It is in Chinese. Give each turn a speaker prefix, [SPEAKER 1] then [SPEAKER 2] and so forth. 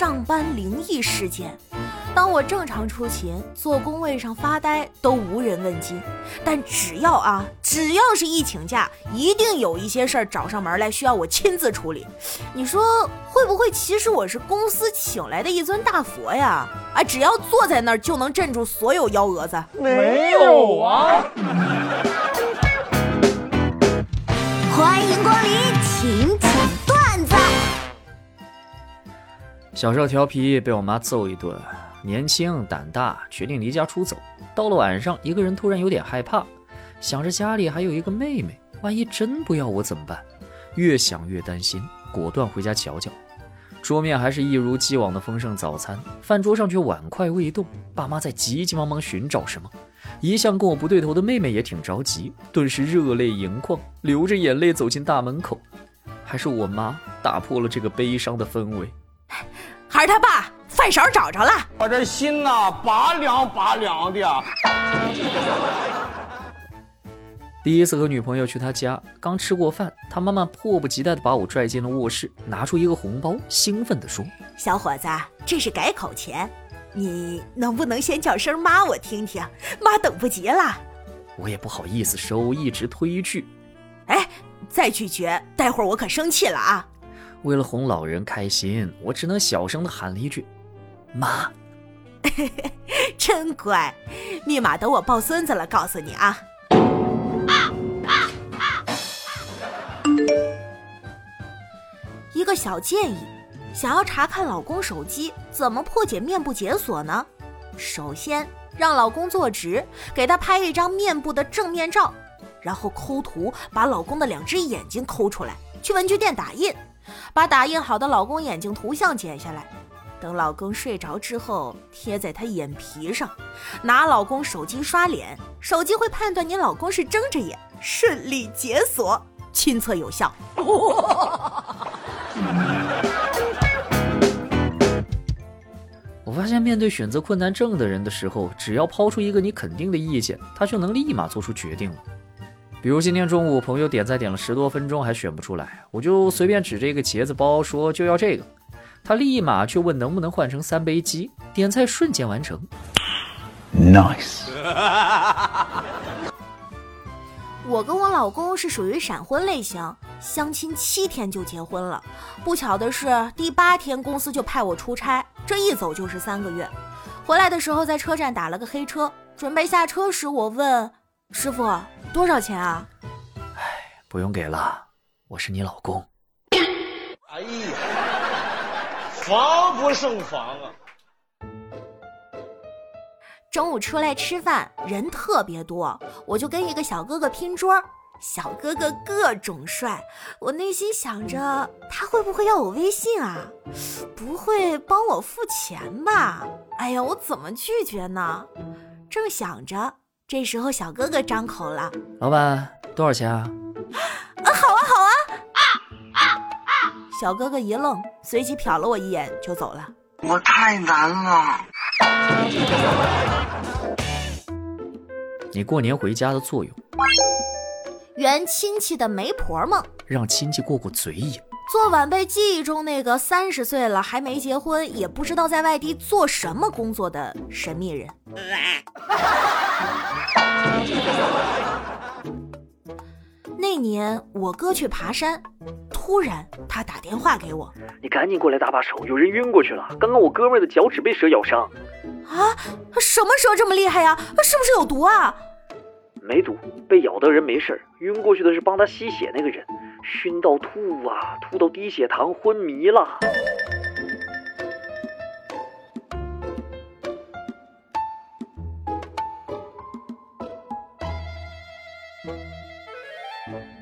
[SPEAKER 1] 上班灵异事件。当我正常出勤，坐工位上发呆都无人问津，但只要啊，只要是一请假，一定有一些事儿找上门来，需要我亲自处理。你说会不会其实我是公司请来的一尊大佛呀？啊，只要坐在那儿就能镇住所有幺蛾子？
[SPEAKER 2] 没有啊！
[SPEAKER 3] 小时候调皮，被我妈揍一顿。年轻胆大，决定离家出走。到了晚上，一个人突然有点害怕，想着家里还有一个妹妹，万一真不要我怎么办？越想越担心，果断回家瞧瞧。桌面还是一如既往的丰盛早餐，饭桌上却碗筷未动。爸妈在急急忙忙寻找什么？一向跟我不对头的妹妹也挺着急，顿时热泪盈眶，流着眼泪走进大门口。还是我妈打破了这个悲伤的氛围。
[SPEAKER 1] 孩儿他爸。饭勺找着了，
[SPEAKER 2] 我这心呐拔凉拔凉的。
[SPEAKER 3] 第一次和女朋友去他家，刚吃过饭，他妈妈迫不及待地把我拽进了卧室，拿出一个红包，兴奋地说：“
[SPEAKER 1] 小伙子，这是改口钱，你能不能先叫声妈，我听听？妈等不及了。”
[SPEAKER 3] 我也不好意思收，一直推拒。
[SPEAKER 1] 哎，再拒绝，待会儿我可生气了啊！
[SPEAKER 3] 为了哄老人开心，我只能小声地喊了一句。妈，
[SPEAKER 1] 真乖，密码等我抱孙子了告诉你啊。一个小建议，想要查看老公手机，怎么破解面部解锁呢？首先让老公坐直，给他拍一张面部的正面照，然后抠图把老公的两只眼睛抠出来，去文具店打印，把打印好的老公眼睛图像剪下来。等老公睡着之后，贴在他眼皮上，拿老公手机刷脸，手机会判断你老公是睁着眼，顺利解锁，亲测有效。
[SPEAKER 3] 我发现，面对选择困难症的人的时候，只要抛出一个你肯定的意见，他就能立马做出决定了。比如今天中午，朋友点菜点了十多分钟还选不出来，我就随便指着一个茄子包说就要这个。他立马去问能不能换成三杯鸡，点菜瞬间完成。
[SPEAKER 2] Nice。
[SPEAKER 1] 我跟我老公是属于闪婚类型，相亲七天就结婚了。不巧的是，第八天公司就派我出差，这一走就是三个月。回来的时候在车站打了个黑车，准备下车时我问师傅多少钱啊？
[SPEAKER 3] 哎，不用给了，我是你老公。哎呀。
[SPEAKER 2] 防不胜防啊！
[SPEAKER 1] 中午出来吃饭，人特别多，我就跟一个小哥哥拼桌。小哥哥各种帅，我内心想着他会不会要我微信啊？不会帮我付钱吧？哎呀，我怎么拒绝呢？正想着，这时候小哥哥张口了：“
[SPEAKER 3] 老板，多少钱啊？”
[SPEAKER 1] 啊，好啊，好啊。啊啊啊小哥哥一愣，随即瞟了我一眼就走了。
[SPEAKER 2] 我太难了。
[SPEAKER 3] 你过年回家的作用，
[SPEAKER 1] 圆亲戚的媒婆梦，
[SPEAKER 3] 让亲戚过过嘴瘾，
[SPEAKER 1] 做晚辈记忆中那个三十岁了还没结婚，也不知道在外地做什么工作的神秘人。那年我哥去爬山。突然，他打电话给我，
[SPEAKER 3] 你赶紧过来搭把手，有人晕过去了。刚刚我哥们的脚趾被蛇咬伤。
[SPEAKER 1] 啊，什么蛇这么厉害呀？是不是有毒啊？
[SPEAKER 3] 没毒，被咬的人没事晕过去的是帮他吸血那个人，熏到吐啊，吐到低血糖昏迷了。Thank you.